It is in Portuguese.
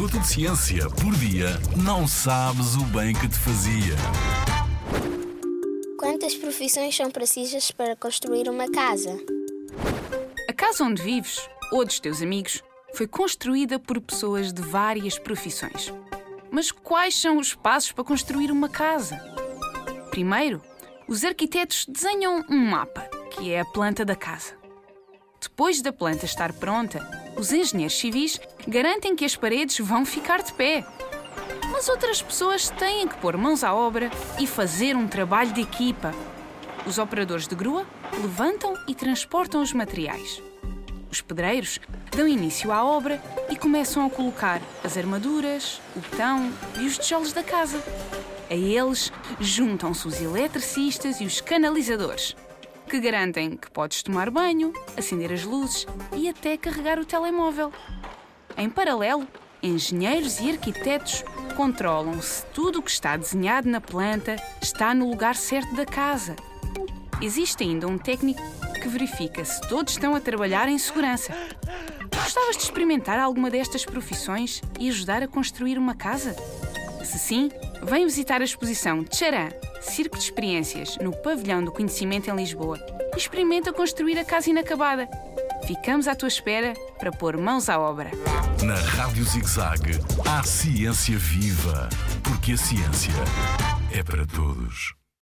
minuto de ciência por dia, não sabes o bem que te fazia. Quantas profissões são precisas para construir uma casa? A casa onde vives, ou dos teus amigos, foi construída por pessoas de várias profissões. Mas quais são os passos para construir uma casa? Primeiro, os arquitetos desenham um mapa, que é a planta da casa. Depois da planta estar pronta, os engenheiros civis garantem que as paredes vão ficar de pé. Mas outras pessoas têm que pôr mãos à obra e fazer um trabalho de equipa. Os operadores de grua levantam e transportam os materiais. Os pedreiros dão início à obra e começam a colocar as armaduras, o betão e os tijolos da casa. A eles juntam-se os eletricistas e os canalizadores, que garantem que podes tomar banho, acender as luzes e até carregar o telemóvel. Em paralelo, engenheiros e arquitetos controlam se tudo o que está desenhado na planta está no lugar certo da casa. Existe ainda um técnico que verifica se todos estão a trabalhar em segurança. Gostavas de experimentar alguma destas profissões e ajudar a construir uma casa? Se sim, vem visitar a exposição Tcharam, Circo de Experiências, no Pavilhão do Conhecimento em Lisboa e experimenta construir a casa inacabada. Ficamos à tua espera para pôr mãos à obra. Na Rádio ZigZag, há ciência viva, porque a ciência é para todos.